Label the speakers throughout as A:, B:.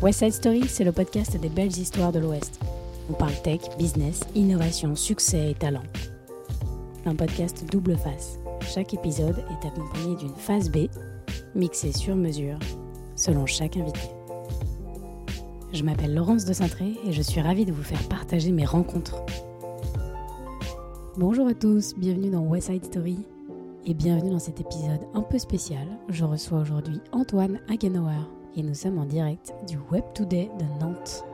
A: West Side Story, c'est le podcast des belles histoires de l'Ouest. On parle tech, business, innovation, succès et talent. Un podcast double face. Chaque épisode est accompagné d'une phase B, mixée sur mesure, selon chaque invité. Je m'appelle Laurence de Cintré et je suis ravie de vous faire partager mes rencontres. Bonjour à tous, bienvenue dans West Side Story et bienvenue dans cet épisode un peu spécial. Je reçois aujourd'hui Antoine Hagenauer et nous sommes en direct du Web Today de Nantes.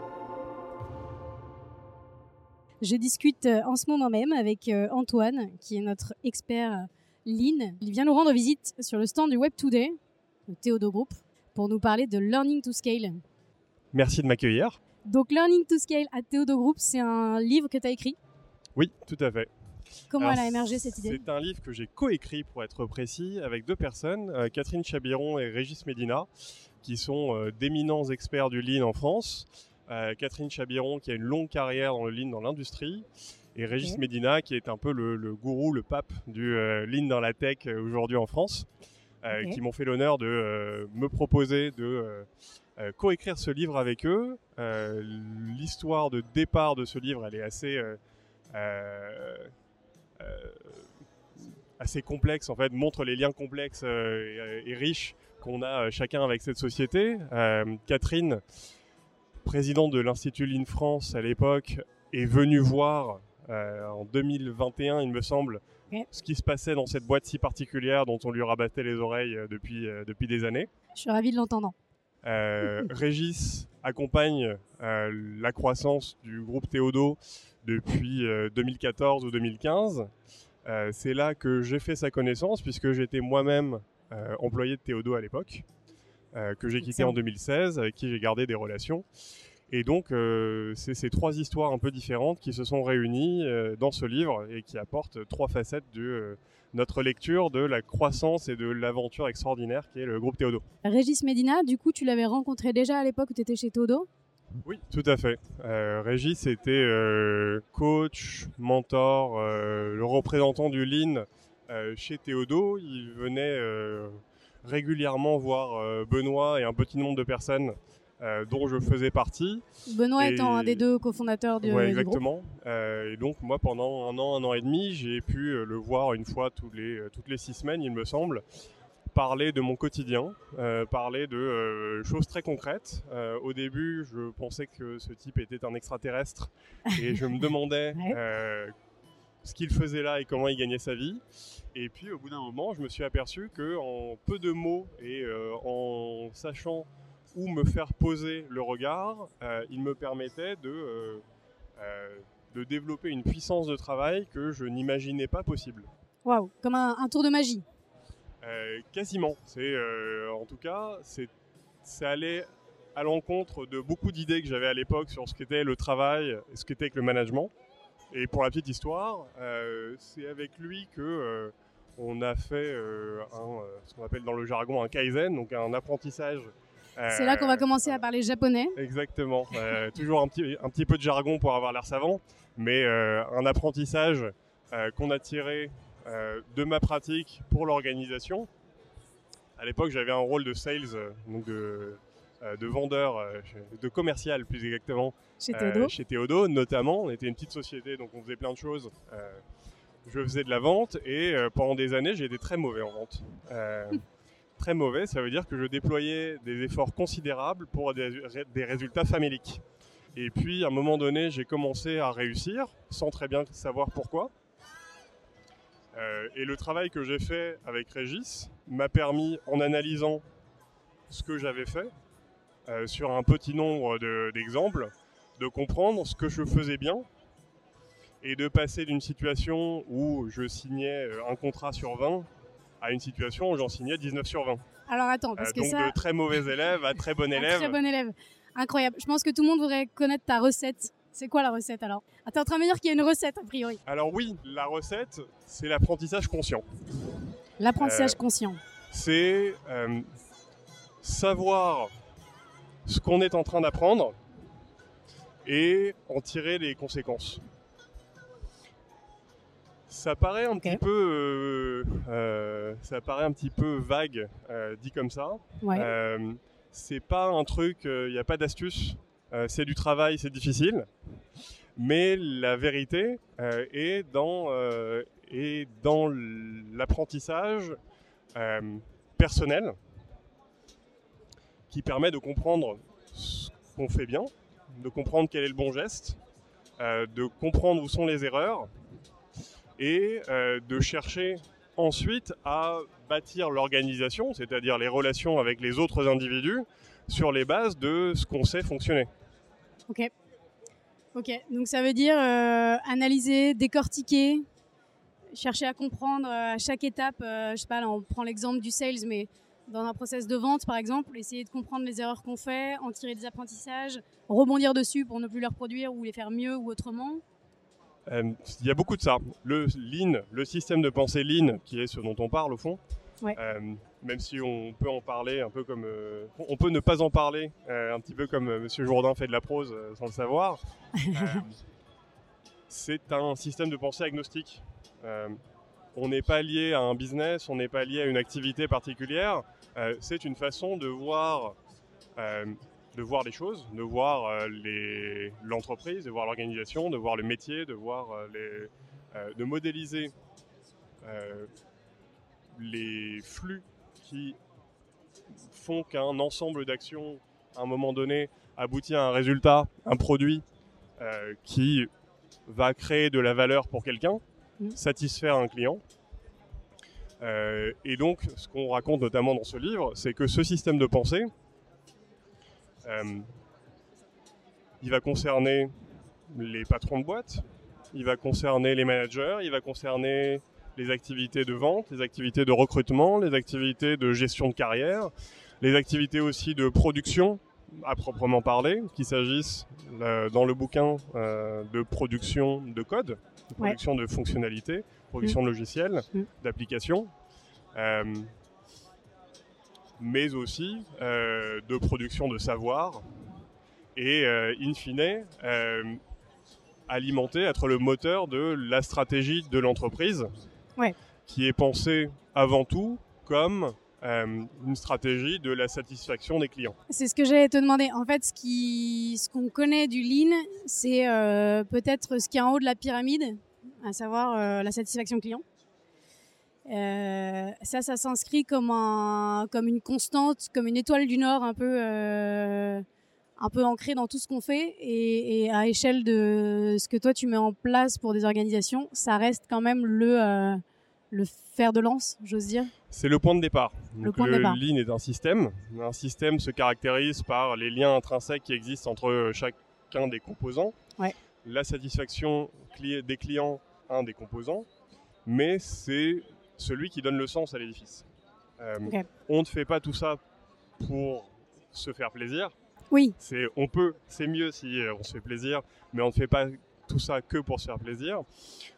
A: Je discute euh, en ce moment même avec euh, Antoine, qui est notre expert euh, Lean. Il vient nous rendre visite sur le stand du Web Today, le Théodo Group, pour nous parler de Learning to Scale.
B: Merci de m'accueillir.
A: Donc Learning to Scale à Théodo Group, c'est un livre que tu as écrit?
B: Oui, tout à fait.
A: Comment elle a émergé cette idée
B: C'est un livre que j'ai coécrit, pour être précis, avec deux personnes, Catherine Chabiron et Régis Medina qui sont euh, d'éminents experts du lean en France. Euh, Catherine Chabiron, qui a une longue carrière dans le lean dans l'industrie. Et Régis Medina, qui est un peu le, gourou, le pape du euh, lean dans la tech aujourd'hui en France. qui m'ont fait l'honneur de me proposer de coécrire ce livre avec eux. L'histoire de départ de ce livre, elle est assez assez complexe en fait, montre les liens complexes et riches qu'on a euh, chacun avec cette société. Euh, Catherine, présidente de l'Institut Lean France à l'époque, est venue voir euh, en 2021, il me semble, ce qui se passait dans cette boîte si particulière dont on lui rabattait les oreilles depuis, depuis des années.
A: Je suis ravi de l'entendre.
B: Régis accompagne la croissance du groupe Théodo depuis 2014 ou 2015. c'est là que j'ai fait sa connaissance puisque j'étais moi-même euh, employé de Théodo à l'époque, euh, que j'ai quitté en 2016, avec qui j'ai gardé des relations. Et donc, euh, c'est ces trois histoires un peu différentes qui se sont réunies dans ce livre et qui apportent trois facettes de notre lecture de la croissance et de l'aventure extraordinaire qui est le groupe Théodo.
A: Régis Medina, du coup, tu l'avais rencontré déjà à l'époque où tu étais chez Théodo?
B: Oui, tout à fait. Régis était coach, mentor, le représentant du Lean euh, chez Théodo. Il venait euh, régulièrement voir euh, Benoît et un petit nombre de personnes dont je faisais partie.
A: Benoît étant un des deux cofondateurs du,
B: ouais, exactement. et donc moi, pendant un an, un an et demi, j'ai pu le voir une fois tous les, toutes les six semaines, il me semble, parler de mon quotidien, parler de choses très concrètes. au début, je pensais que ce type était un extraterrestre et je me demandais ce qu'il faisait là et comment il gagnait sa vie. Et puis au bout d'un moment, je me suis aperçu que en peu de mots et euh, en sachant où me faire poser le regard, euh, il me permettait de, euh, de développer une puissance de travail que je n'imaginais pas possible.
A: Waouh, comme un, tour de magie.
B: quasiment. C'est en tout cas, c'est ça allait à l'encontre de beaucoup d'idées que j'avais à l'époque sur ce qu'était le travail et ce qu'était le management. Et pour la petite histoire, euh, c'est avec lui que euh, on a fait euh, un, ce qu'on appelle dans le jargon un kaizen, donc un apprentissage.
A: C'est là qu'on va commencer à parler japonais.
B: Exactement. toujours un petit, un petit peu de jargon pour avoir l'air savant, mais un apprentissage qu'on a tiré de ma pratique pour l'organisation. À l'époque, j'avais un rôle de sales, donc de euh, de vendeur, euh, de commercial plus exactement.
A: Chez Théodo.
B: chez Théodo notamment. On était une petite société, donc on faisait plein de choses. je faisais de la vente et pendant des années, j'ai été très mauvais en vente. très mauvais, ça veut dire que je déployais des efforts considérables pour des, résultats faméliques. Et puis, à un moment donné, j'ai commencé à réussir, sans très bien savoir pourquoi. et le travail que j'ai fait avec Régis m'a permis, en analysant ce que j'avais fait, euh, sur un petit nombre d'exemples, de, comprendre ce que je faisais bien et de passer d'une situation où je signais euh, un contrat sur 20 à une situation où j'en signais 19 sur 20.
A: Alors attends, parce
B: euh,
A: que
B: donc
A: ça...
B: de très mauvais élève à très bon élève.
A: Très bon élève. Incroyable. Je pense que tout le monde voudrait connaître ta recette. C'est quoi la recette alors? Ah, T'es en train de me dire qu'il y a une recette a priori.
B: Alors oui, la recette, c'est l'apprentissage conscient.
A: L'apprentissage conscient.
B: C'est savoir ce qu'on est en train d'apprendre et en tirer les conséquences. Ça paraît un petit peu, ça paraît un petit peu vague dit comme ça.
A: Ouais.
B: c'est pas un truc, il n'y a pas d'astuce. c'est du travail, c'est difficile. Mais la vérité est dans est dans l'apprentissage personnel qui permet de comprendre ce qu'on fait bien, de comprendre quel est le bon geste, euh, de comprendre où sont les erreurs et euh, de chercher ensuite à bâtir l'organisation, c'est-à-dire les relations avec les autres individus, sur les bases de ce qu'on sait fonctionner.
A: Ok. Ok, donc ça veut dire euh, analyser, décortiquer, chercher à comprendre à chaque étape. je sais pas, là on prend l'exemple du sales, mais dans un process de vente, par exemple, essayer de comprendre les erreurs qu'on fait, en tirer des apprentissages, rebondir dessus pour ne plus les reproduire ou les faire mieux ou autrement
B: euh, Il y a beaucoup de ça. Le Lean, le système de pensée Lean, qui est ce dont on parle au fond, euh, même si on peut en parler un peu comme... Euh, on peut ne pas en parler, un petit peu comme Monsieur Jourdain fait de la prose sans le savoir. c'est un système de pensée agnostique on n'est pas lié à un business, on n'est pas lié à une activité particulière. Euh, c'est une façon de voir, euh, de voir les choses, de voir euh, l'entreprise, de voir l'organisation, de voir le métier, de voir les, de modéliser les flux qui font qu'un ensemble d'actions, à un moment donné, aboutit à un résultat, un produit qui va créer de la valeur pour quelqu'un Mm. satisfaire un client. Euh, et donc, ce qu'on raconte notamment dans ce livre, c'est que ce système de pensée, euh, il va concerner les patrons de boîte, il va concerner les managers, il va concerner les activités de vente, les activités de recrutement, les activités de gestion de carrière, les activités aussi de production à proprement parler, qu'il s'agisse euh, dans le bouquin de production de code, production de fonctionnalités, production de mm. logiciels, mm. d'applications, euh, mais aussi euh, de production de savoir et, euh, in fine, alimenter, être le moteur de la stratégie de l'entreprise, qui est pensée avant tout comme une stratégie de la satisfaction des clients.
A: C'est ce que j'allais te demander. En fait, ce qu'on connaît du lean, c'est peut-être ce qui est en haut de la pyramide, à savoir euh, la satisfaction client. Euh, ça, ça s'inscrit comme un, comme une constante, comme une étoile du Nord, un peu, euh, un peu ancrée dans tout ce qu'on fait, et, à échelle de ce que toi tu mets en place pour des organisations, ça reste quand même le, le fer de lance, j'ose dire.
B: C'est le point de départ. le point de départ. Lean est un système. Un système se caractérise par les liens intrinsèques qui existent entre chacun des composants.
A: Ouais.
B: La satisfaction des clients un des composants, mais c'est celui qui donne le sens à l'édifice. Euh, on ne fait pas tout ça pour se faire plaisir.
A: Oui.
B: C'est, on peut, c'est mieux si euh, on se fait plaisir, mais on ne fait pas tout ça que pour se faire plaisir.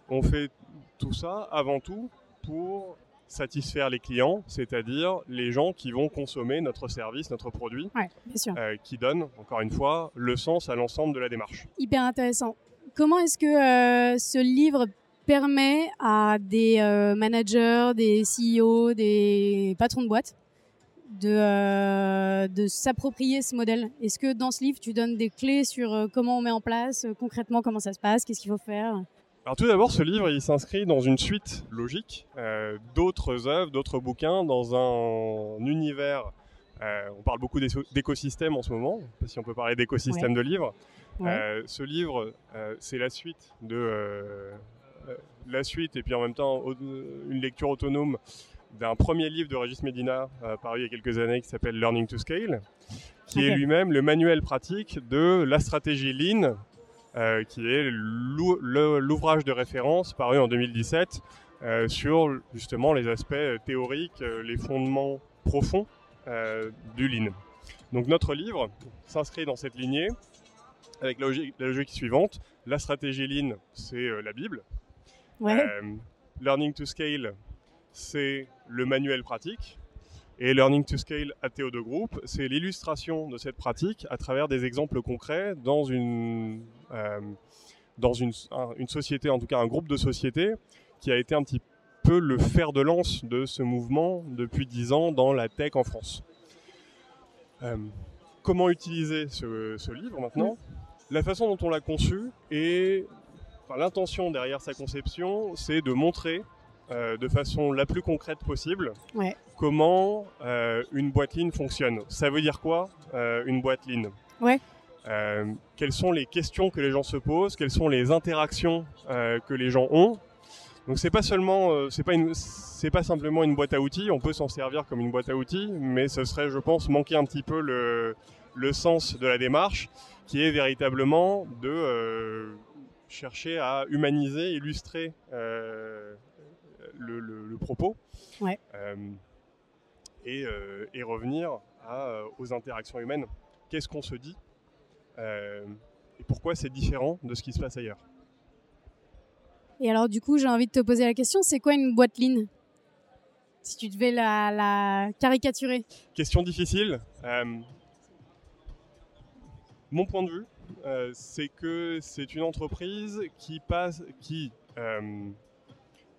B: On fait tout ça avant tout pour satisfaire les clients, c'est-à-dire les gens qui vont consommer notre service, notre produit,
A: euh,
B: qui donne, encore une fois, le sens à l'ensemble de la démarche.
A: Hyper intéressant. Comment est-ce que euh, ce livre permet à des euh, managers, des CEO, des patrons de boîte de, euh, de s'approprier ce modèle Est-ce que dans ce livre, tu donnes des clés sur comment on met en place, concrètement comment ça se passe, qu'est-ce qu'il faut faire?
B: Alors tout d'abord, ce livre, il s'inscrit dans une suite logique d'autres œuvres, d'autres bouquins, dans un univers. on parle beaucoup d'écosystèmes en ce moment, si on peut parler d'écosystème de livres. Euh, ce livre, euh, c'est la suite de euh, la suite et puis en même temps une lecture autonome d'un premier livre de Régis Medina paru il y a quelques années qui s'appelle Learning to Scale, qui est lui-même le manuel pratique de la stratégie Lean, qui est l'ouvrage de référence paru en 2017 sur justement les aspects théoriques, les fondements profonds du Lean. Donc notre livre s'inscrit dans cette lignée avec la logique, suivante. La stratégie Lean, c'est euh, la Bible.
A: Euh,
B: learning to Scale, c'est le manuel pratique. Et Learning to Scale à TO2 Group, c'est l'illustration de cette pratique à travers des exemples concrets dans une, euh, dans une, une société, en tout cas un groupe de sociétés, qui a été un petit peu le fer de lance de ce mouvement depuis 10 ans dans la tech en France. Euh, comment utiliser ce, livre maintenant? La façon dont on l'a conçu et l'intention derrière sa conception, c'est de montrer euh, de façon la plus concrète possible comment euh, une boîte ligne fonctionne. Ça veut dire quoi une boîte ligne
A: ouais.
B: Quelles sont les questions que les gens se posent? Quelles sont les interactions que les gens ont? Donc c'est pas seulement, euh, c'est pas une, c'est pas simplement une boîte à outils. On peut s'en servir comme une boîte à outils, mais ce serait, je pense, manquer un petit peu le, le sens de la démarche, qui est véritablement de euh, chercher à humaniser, illustrer euh, le, le, propos,
A: ouais.
B: et, et, revenir à, aux interactions humaines. Qu'est-ce qu'on se dit et pourquoi c'est différent de ce qui se passe ailleurs?
A: Et alors, du coup, j'ai envie de te poser la question c'est quoi une boîte lean? Si tu devais la, caricaturer.
B: Question difficile. Euh, mon point de vue, euh, c'est que c'est une entreprise qui, passe, qui euh,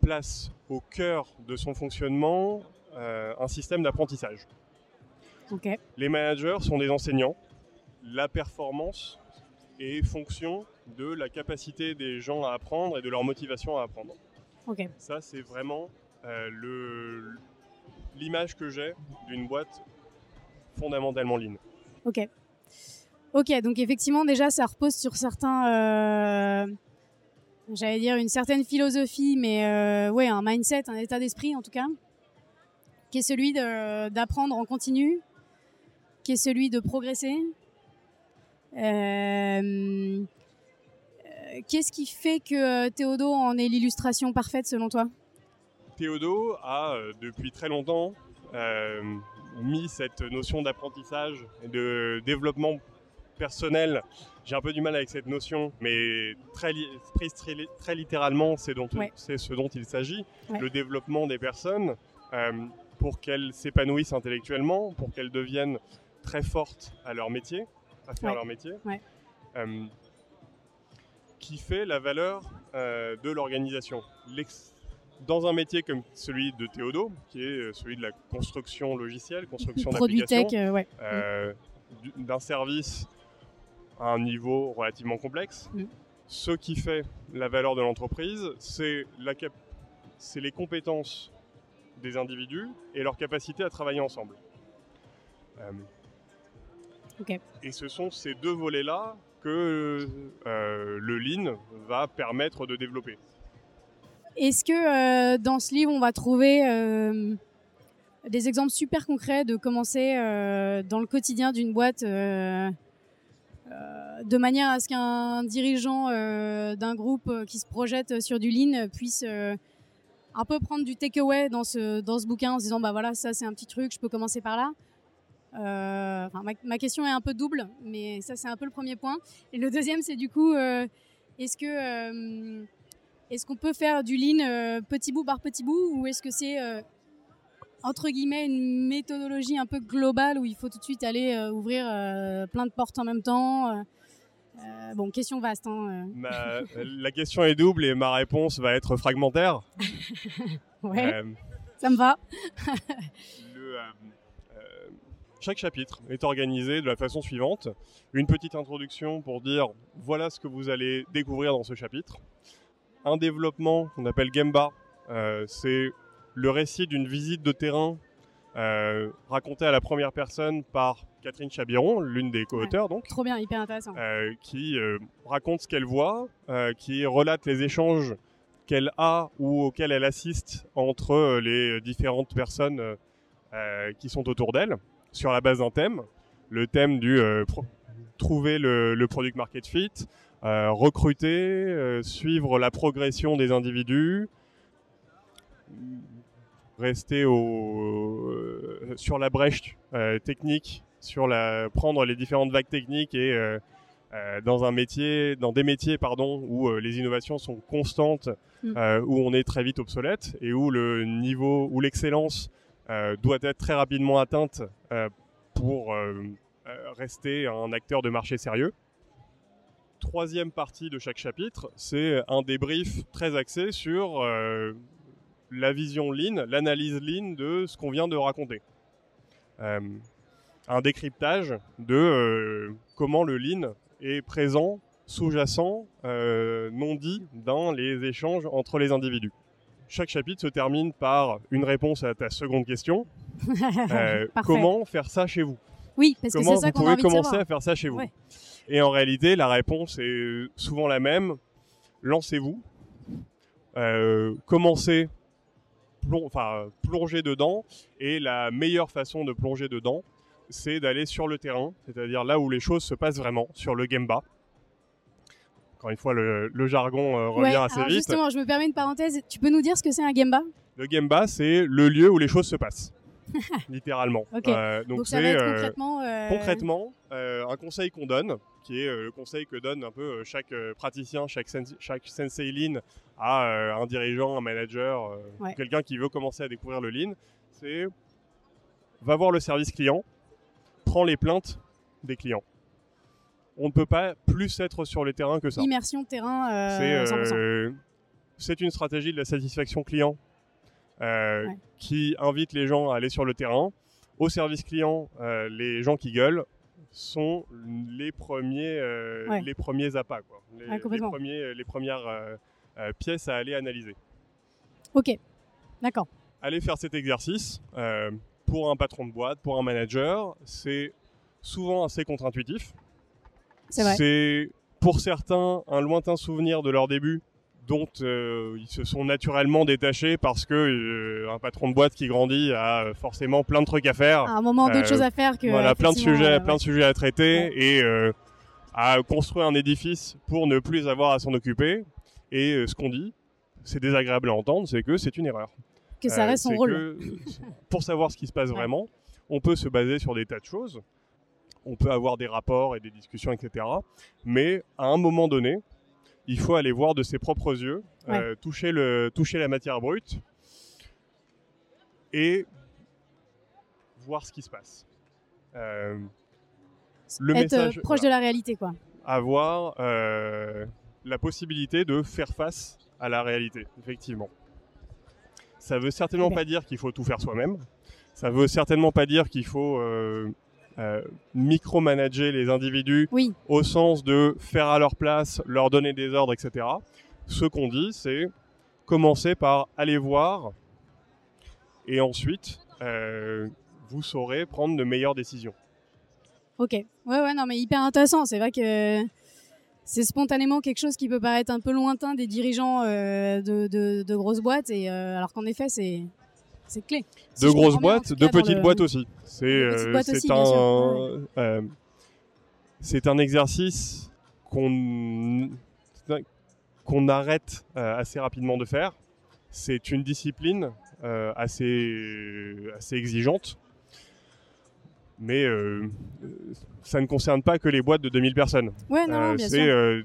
B: place au cœur de son fonctionnement un système d'apprentissage. Les managers sont des enseignants. La performance est fonction de la capacité des gens à apprendre et de leur motivation à apprendre. Ça, c'est vraiment euh, l'image que j'ai d'une boîte fondamentalement lean.
A: Ok. Ok, donc effectivement, déjà, ça repose sur certains. Euh, j'allais dire une certaine philosophie, mais euh, ouais, un mindset, un état d'esprit en tout cas, qui est celui d'apprendre en continu, qui est celui de progresser. Euh, qu'est-ce qui fait que euh, Théodo en est l'illustration parfaite selon toi?
B: Théodo a depuis très longtemps mis cette notion d'apprentissage et de développement personnel. J'ai un peu du mal avec cette notion, mais très, très, littéralement, c'est ce dont il s'agit. Le développement des personnes pour qu'elles s'épanouissent intellectuellement, pour qu'elles deviennent très fortes à leur métier, à faire leur métier qui fait la valeur euh, de l'organisation. Dans un métier comme celui de Théodo, qui est euh, celui de la construction logicielle, construction d'applications, euh, d'un service à un niveau relativement complexe, mm. ce qui fait la valeur de l'entreprise, c'est les compétences des individus et leur capacité à travailler ensemble. Et ce sont ces deux volets-là que euh, le lean va permettre de développer.
A: Est-ce que euh, dans ce livre, on va trouver euh, des exemples super concrets de commencer dans le quotidien d'une boîte de manière à ce qu'un dirigeant d'un groupe qui se projette sur du lean puisse un peu prendre du takeaway dans ce, dans ce bouquin en se disant bah voilà ça c'est un petit truc je peux commencer par là euh, ma, question est un peu double, mais ça c'est un peu le premier point. Et le deuxième, c'est du coup, euh, est-ce que euh, est-ce qu'on peut faire du lean petit bout par petit bout, ou est-ce que c'est entre guillemets une méthodologie un peu globale où il faut tout de suite aller ouvrir plein de portes en même temps bon, question vaste. Hein,
B: la question est double et ma réponse va être fragmentaire.
A: ouais, ça me va.
B: le, chaque chapitre est organisé de la façon suivante. Une petite introduction pour dire voilà ce que vous allez découvrir dans ce chapitre. Un développement qu'on appelle Gemba, euh, c'est le récit d'une visite de terrain euh, racontée à la première personne par Catherine Chabiron, l'une des co-auteurs donc.
A: Trop bien, hyper intéressant.
B: Euh, qui raconte ce qu'elle voit, qui relate les échanges qu'elle a ou auxquels elle assiste entre les différentes personnes qui sont autour d'elle sur la base d'un thème, le thème du euh, trouver le, product market fit, euh, recruter, euh, suivre la progression des individus, rester au, sur la brèche technique, sur la, prendre les différentes vagues techniques et dans un métier, dans des métiers pardon, où les innovations sont constantes, mm. où on est très vite obsolète et où le niveau, où l'excellence euh, doit être très rapidement atteinte euh, pour euh, rester un acteur de marché sérieux. troisième partie de chaque chapitre, c'est un débrief très axé sur euh, la vision lean, l'analyse lean de ce qu'on vient de raconter. Euh, un décryptage de euh, comment le lean est présent, sous-jacent, non dit dans les échanges entre les individus. Chaque chapitre se termine par une réponse à ta seconde question. comment faire ça chez vous?
A: Oui, parce que c'est ça qu'on a
B: envie commencer à faire ça chez vous? Et en réalité, la réponse est souvent la même. Lancez-vous. Euh, commencez, plongez dedans. Et la meilleure façon de plonger dedans, c'est d'aller sur le terrain, c'est-à-dire là où les choses se passent vraiment, sur le Gemba. Encore une fois, le, jargon euh, revient assez vite.
A: Justement, je me permets une parenthèse. Tu peux nous dire ce que c'est un Gemba
B: Le Gemba, c'est le lieu où les choses se passent. littéralement.
A: Euh, donc, ça va être euh, concrètement,
B: euh, concrètement un conseil qu'on donne, qui est le conseil que donne un peu chaque praticien, chaque, chaque sensei lean à un dirigeant, un manager, quelqu'un qui veut commencer à découvrir le lean, c'est va voir le service client, prends les plaintes des clients. On ne peut pas plus être sur les terrains que ça.
A: Immersion terrain.
B: c'est une stratégie de la satisfaction client euh, qui invite les gens à aller sur le terrain. Au service client, euh, les gens qui gueulent sont les premiers, euh, les premiers appâts, quoi. Les, premiers, les premières pièces à aller analyser.
A: Ok, d'accord.
B: Aller faire cet exercice pour un patron de boîte, pour un manager, c'est souvent assez contre-intuitif. C'est pour certains un lointain souvenir de leur début dont euh, ils se sont naturellement détachés parce que euh, un patron de boîte qui grandit a forcément plein de trucs à faire.
A: À un moment d'autres euh, choses à faire que
B: voilà plein de sujets, plein de sujets à traiter et à construire un édifice pour ne plus avoir à s'en occuper. Et ce qu'on dit, c'est désagréable à entendre, c'est que c'est une erreur.
A: Que ça reste son rôle.
B: pour savoir ce qui se passe vraiment, on peut se baser sur des tas de choses. On peut avoir des rapports et des discussions, etc. Mais à un moment donné, il faut aller voir de ses propres yeux, euh, toucher, le, toucher la matière brute et voir ce qui se passe.
A: Euh, le Être euh, message, proche de la réalité, quoi.
B: Avoir la possibilité de faire face à la réalité, effectivement. Ça veut certainement pas dire qu'il faut tout faire soi-même. Ça veut certainement pas dire qu'il faut euh, micromanager les individus au sens de faire à leur place, leur donner des ordres, etc. Ce qu'on dit, c'est commencer par aller voir et ensuite euh, vous saurez prendre de meilleures décisions.
A: Ok, ouais, ouais, non, mais hyper intéressant. C'est vrai que c'est spontanément quelque chose qui peut paraître un peu lointain des dirigeants euh, de, grosses boîtes, et alors qu'en effet, c'est c'est clé.
B: de grosses boîtes, de petites boîtes aussi. C'est euh, un, euh, c'est un exercice qu'on qu'on arrête euh, assez rapidement de faire. C'est une discipline assez assez exigeante, mais ça ne concerne pas que les boîtes de 2000 personnes.
A: Ouais, non, bien c'est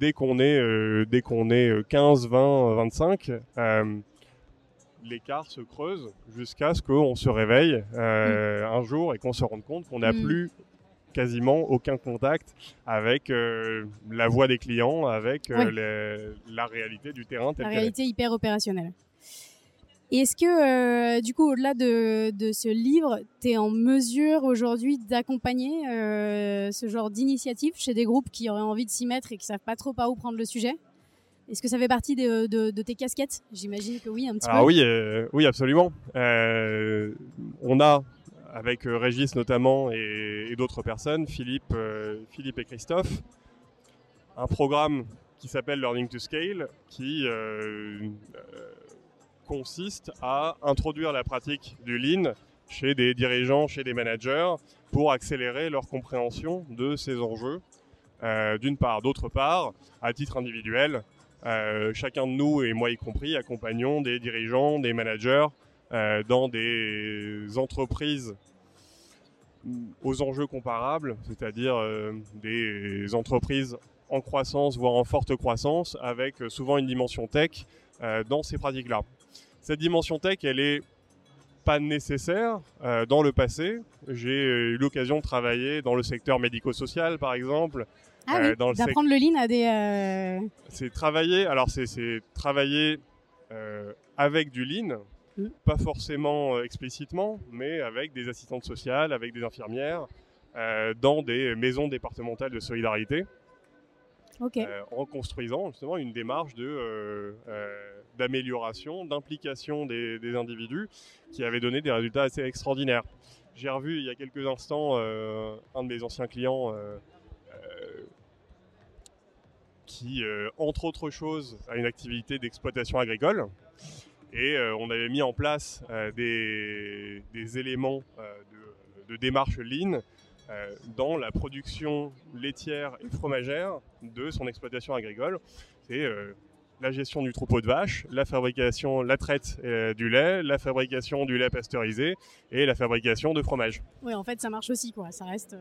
B: dès qu'on est dès qu'on est 15, 20, 25 l'écart se creuse jusqu'à ce qu'on se réveille euh, mm. un jour et qu'on se rende compte qu'on n'a mm. plus quasiment aucun contact avec euh, la voix des clients, avec euh, la réalité du terrain.
A: la réalité hyper opérationnelle. Est-ce que, du coup, au-delà de, de, ce livre, tu es en mesure aujourd'hui d'accompagner ce genre d'initiative chez des groupes qui auraient envie de s'y mettre et qui savent pas trop par où prendre le sujet? Est-ce que ça fait partie de, tes casquettes? J'imagine que oui, un petit
B: peu. Oui, euh, oui, absolument. Euh, on a, avec euh, Régis notamment et, d'autres personnes, Philippe, Philippe et Christophe, un programme qui s'appelle Learning to Scale, qui consiste à introduire la pratique du Lean chez des dirigeants, chez des managers, pour accélérer leur compréhension de ces enjeux, d'une part. D'autre part, à titre individuel, euh, chacun de nous, et moi y compris, accompagnons des dirigeants, des managers euh, dans des entreprises aux enjeux comparables, c'est-à-dire euh, des entreprises en croissance, voire en forte croissance, avec souvent une dimension tech dans ces pratiques-là. Cette dimension tech, elle est pas nécessaire dans le passé. J'ai eu l'occasion de travailler dans le secteur médico-social, par exemple,
A: Ah oui, d'apprendre le lean à des...
B: C'est travailler, alors c'est travailler avec du lean, mm. pas forcément explicitement, mais avec des assistantes sociales, avec des infirmières, dans des maisons départementales de solidarité. Euh, en construisant justement une démarche de, euh, euh, d'amélioration, d'implication des, individus qui avait donné des résultats assez extraordinaires. J'ai revu il y a quelques instants un de mes anciens clients qui, entre autres choses, a une activité d'exploitation agricole. Et on avait mis en place des, éléments de, de, démarche lean dans la production laitière et fromagère de son exploitation agricole. C'est euh, la gestion du troupeau de vaches, la fabrication, la traite euh, du lait, la fabrication du lait pasteurisé et la fabrication de fromage.
A: Oui, en fait, ça marche aussi, quoi. Ça reste.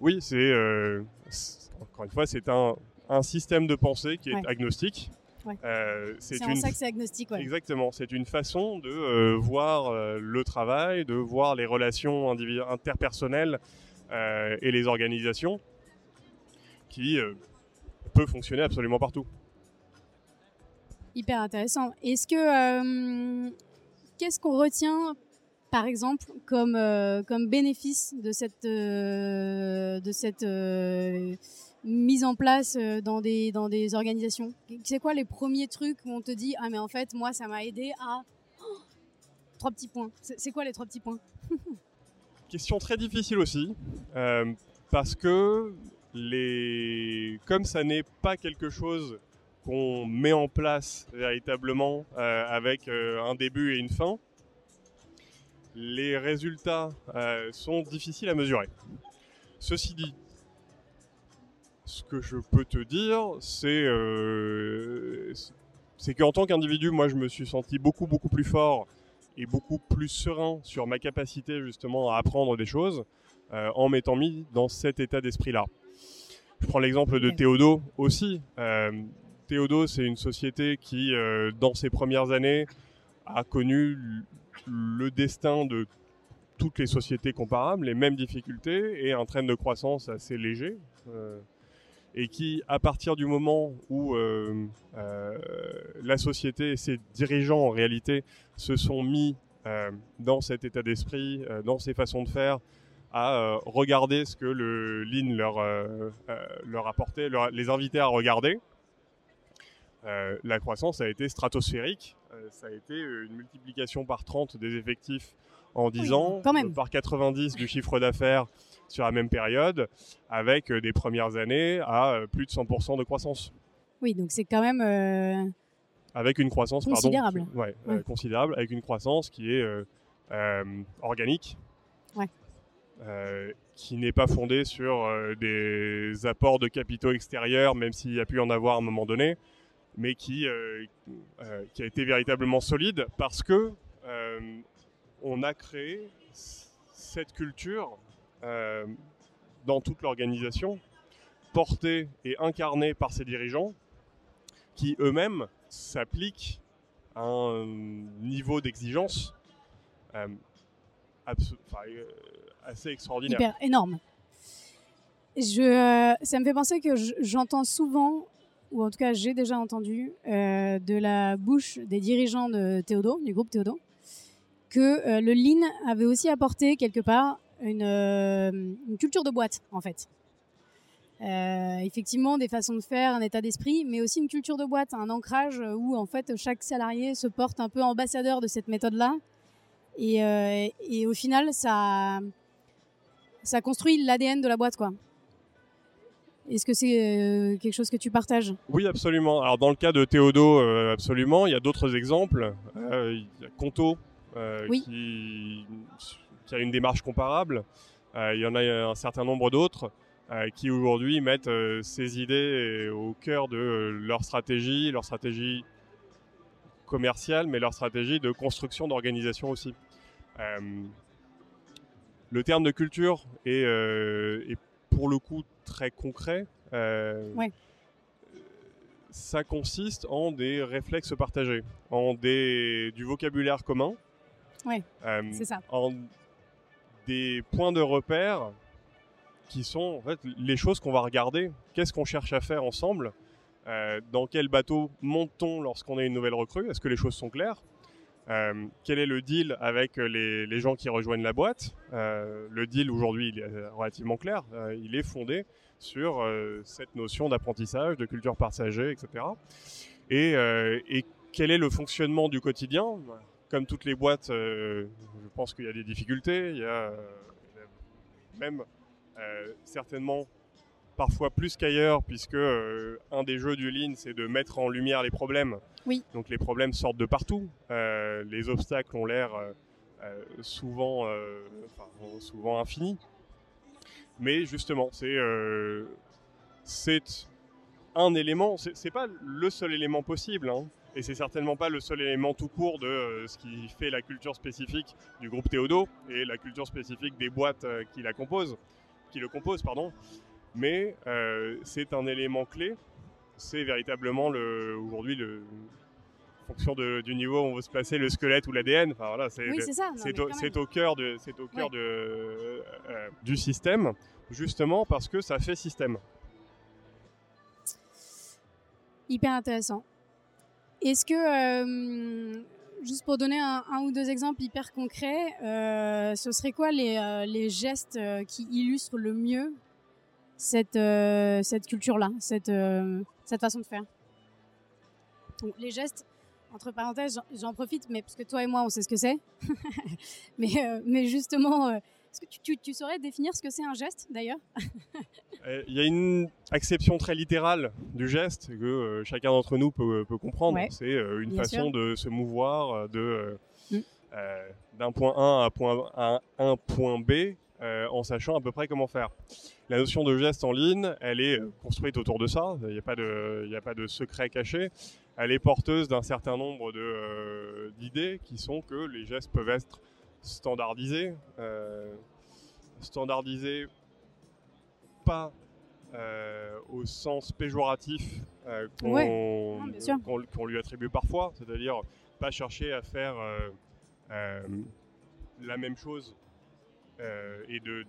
B: Oui, c'est encore une fois, c'est un, un, système de pensée qui est agnostique.
A: c'est en ça que c'est agnostique. Ouais.
B: Exactement, c'est une façon de voir le travail, de voir les relations interpersonnelles euh, et les organisations qui euh, peut fonctionner absolument partout.
A: Hyper intéressant. Est-ce que euh, qu'est-ce qu'on retient par exemple comme comme bénéfice de cette de cette mise en place dans des dans des organisations? C'est quoi les premiers trucs où on te dit ah mais en fait moi ça m'a aidé à trois petits points. C'est quoi les trois petits points?
B: Question très difficile aussi, euh, parce que les... comme ça n'est pas quelque chose qu'on met en place véritablement euh, avec euh, un début et une fin, les résultats sont difficiles à mesurer. Ceci dit, ce que je peux te dire, c'est c'est qu'en tant qu'individu, moi, je me suis senti beaucoup beaucoup plus fort et beaucoup plus serein sur ma capacité justement à apprendre des choses euh, en m'étant mis dans cet état d'esprit-là. Je prends l'exemple de Théodo aussi. Euh, Théodo, c'est une société qui, euh, dans ses premières années, a connu le destin de toutes les sociétés comparables, les mêmes difficultés et un train de croissance assez léger et qui, à partir du moment où euh, euh, la société et ses dirigeants, en réalité, se sont mis euh, dans cet état d'esprit, dans ces façons de faire, à regarder ce que le Lean leur, leur apportait, leur, les invitait à regarder, la croissance a été stratosphérique. ça a été une multiplication par 30 des effectifs en 10 ans, par 90 du chiffre d'affaires sur la même période, avec euh, des premières années à euh, plus de 100% de croissance.
A: Oui, donc c'est quand même... Euh,
B: avec une croissance
A: considérable.
B: Pardon, ouais, considérable, avec une croissance qui est organique. qui n'est pas fondée sur des apports de capitaux extérieurs, même s'il y a pu en avoir à un moment donné, mais qui, qui a été véritablement solide parce que on a créé cette culture euh, dans toute l'organisation, portée et incarnée par ses dirigeants, qui eux-mêmes s'appliquent à un niveau d'exigence euh, euh, assez extraordinaire.
A: Hyper, énorme. Je, ça me fait penser que j'entends souvent, ou en tout cas j'ai déjà entendu, de la bouche des dirigeants de Théodo, du groupe Théodo, que le Lean avait aussi apporté quelque part euh, une, culture de boîte, en fait. Euh, effectivement, des façons de faire, un état d'esprit, mais aussi une culture de boîte, un ancrage où en fait chaque salarié se porte un peu ambassadeur de cette méthode-là. Et, euh, et, au final, ça, ça construit l'ADN de la boîte, quoi. Est-ce que c'est quelque chose que tu partages?
B: Oui, absolument. Alors dans le cas de Théodo, absolument. Il y a d'autres exemples. il y a Conto qui qui a une démarche comparable. Euh, il y en a un certain nombre d'autres euh, qui aujourd'hui mettent euh, ces idées au cœur de leur stratégie, leur stratégie commerciale, mais leur stratégie de construction d'organisation aussi. le terme de culture est, pour le coup très concret. Ça consiste en des réflexes partagés, en des, du vocabulaire commun.
A: Oui, c'est ça.
B: En des points de repère qui sont en fait les choses qu'on va regarder. Qu'est-ce qu'on cherche à faire ensemble? Dans quel bateau monte-t-on lorsqu'on est une nouvelle recrue? Est-ce que les choses sont claires? Quel est le deal avec les, les, gens qui rejoignent la boîte? Le deal aujourd'hui, est relativement clair. il est fondé sur cette notion d'apprentissage, de culture partagée, etc. Et, et, quel est le fonctionnement du quotidien? Comme toutes les boîtes, je pense qu'il y a des difficultés. Il y a même euh, certainement parfois plus qu'ailleurs, puisque euh, un des jeux du Lean, c'est de mettre en lumière les problèmes.
A: Oui.
B: Donc les problèmes sortent de partout. Euh, les obstacles ont l'air souvent, souvent infinis. Mais justement, c'est c'est un élément, c'est pas le seul élément possible. Hein. Et c'est certainement pas le seul élément tout court de ce qui fait la culture spécifique du groupe Théodo et la culture spécifique des boîtes qui la composent qui le compose, pardon. Mais euh, c'est un élément clé. C'est véritablement le, aujourd'hui le fonction de, du niveau où on veut se placer, le squelette ou l'ADN. Enfin, voilà,
A: c'est, oui, c'est,
B: au, c'est au, cœur, de, c'est au cœur de, euh, du système, justement parce que ça fait système.
A: Hyper intéressant. Est-ce que euh, juste pour donner un, ou deux exemples hyper concrets, euh, ce serait quoi les, euh, gestes euh, qui illustrent le mieux cette, cette culture-là, cette, cette façon de faire? Les gestes, entre parenthèses, j'en profite, mais parce que toi et moi, on sait ce que c'est. mais, mais justement, est-ce que tu, tu, saurais définir ce que c'est un geste d'ailleurs?
B: Euh, Il y a une acception très littérale du geste que euh, chacun d'entre nous peut, peut comprendre. c'est euh, une façon de se mouvoir de mm. d'un point A à un point, à un point B en sachant à peu près comment faire. La notion de geste en ligne, elle est construite autour de ça. Il n'y a pas de, il a pas de secret caché. Elle est porteuse d'un certain nombre d'idées qui sont que les gestes peuvent être standardisé. Euh, standardisé pas euh, au sens péjoratif euh, qu'on lui attribue parfois, c'est-à-dire pas chercher à faire la même chose et de,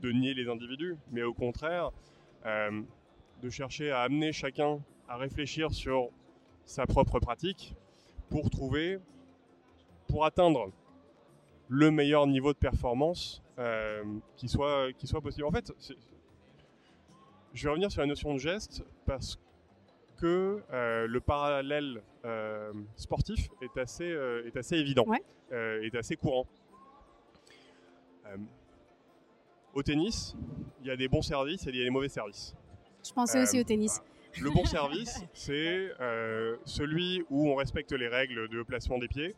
B: de, nier les individus, mais au contraire, de chercher à amener chacun à réfléchir sur sa propre pratique pour trouver, pour atteindre le meilleur niveau de performance euh, qui, soit, qui soit possible. En fait, je vais revenir sur la notion de geste parce que euh, le parallèle euh, sportif est assez, est assez évident, est assez courant. au tennis, il y a des bons services et il y a des mauvais services.
A: Je pensais aussi au tennis.
B: Le bon service, c'est celui où on respecte les règles de placement des pieds,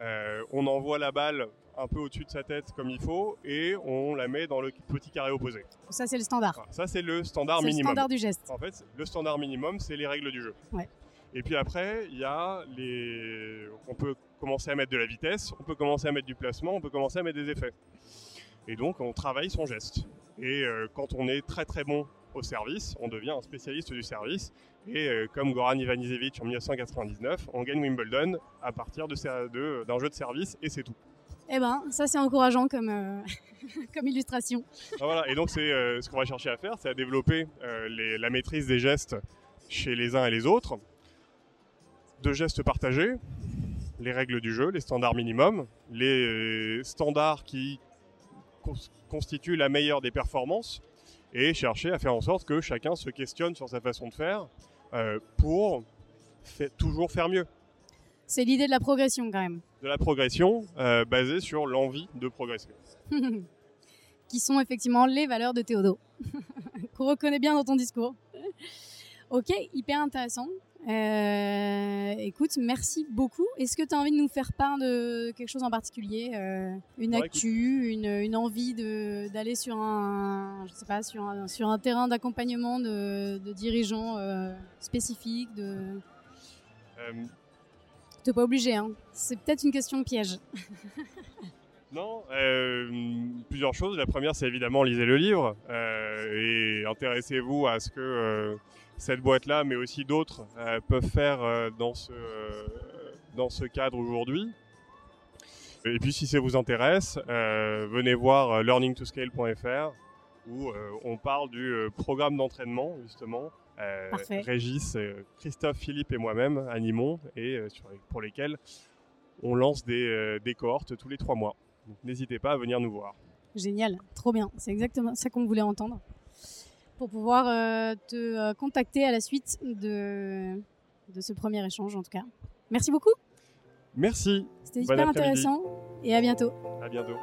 B: euh, on envoie la balle un peu au-dessus de sa tête comme il faut et on la met dans le petit carré opposé.
A: Ça, c'est le standard.
B: ça, c'est le standard minimum.
A: le standard du geste.
B: En fait, le standard minimum, c'est les règles du jeu. Et puis après, il y a les. On peut commencer à mettre de la vitesse, on peut commencer à mettre du placement, on peut commencer à mettre des effets. Et donc, on travaille son geste. Et euh, quand on est très très bon au service, on devient un spécialiste du service. Et euh, comme Goran Ivanisevic en 1999, on gagne Wimbledon à partir d'un de, d'un jeu de service et c'est tout.
A: Eh ben, ça c'est encourageant comme, euh, comme illustration.
B: Ah, voilà, et donc c'est euh, ce qu'on va chercher à faire, c'est à développer la maîtrise des gestes chez les uns et les autres, de gestes partagés, les règles du jeu, les standards minimums, les standards qui constituent la meilleure des performances, et chercher à faire en sorte que chacun se questionne sur sa façon de faire euh, pour toujours faire mieux.
A: C'est l'idée de la progression quand même.
B: De la progression euh, basée sur l'envie de progresser.
A: Qui sont effectivement les valeurs de Théodo, qu'on reconnaît bien dans ton discours. Ok, hyper intéressant. Euh, écoute, merci beaucoup. Est-ce que tu as envie de nous faire part de quelque chose en particulier euh, Une actu, une, une, envie d'aller sur un, je sais pas, sur un, sur un terrain d'accompagnement de, de, dirigeants euh, spécifiques de... T'es pas obligé, hein. C'est peut-être une question piège.
B: Non, euh, plusieurs choses. La première, c'est évidemment lisez le livre euh, et intéressez-vous à ce que cette boîte-là, mais aussi d'autres, euh, peuvent faire euh, dans, ce, euh, dans ce cadre aujourd'hui. Et puis si ça vous intéresse, venez voir learningtoscale.fr. où on parle du programme d'entraînement, justement. Régis, Christophe, Philippe et moi-même animons et pour lesquels on lance des, des cohortes tous les trois mois. n'hésitez pas à venir nous voir.
A: Génial, trop bien. C'est exactement ça qu'on voulait entendre pour pouvoir euh, te euh, contacter à la suite de, de ce premier échange en tout cas. Merci beaucoup.
B: Merci.
A: C'était super intéressant et à bientôt.
B: À bientôt.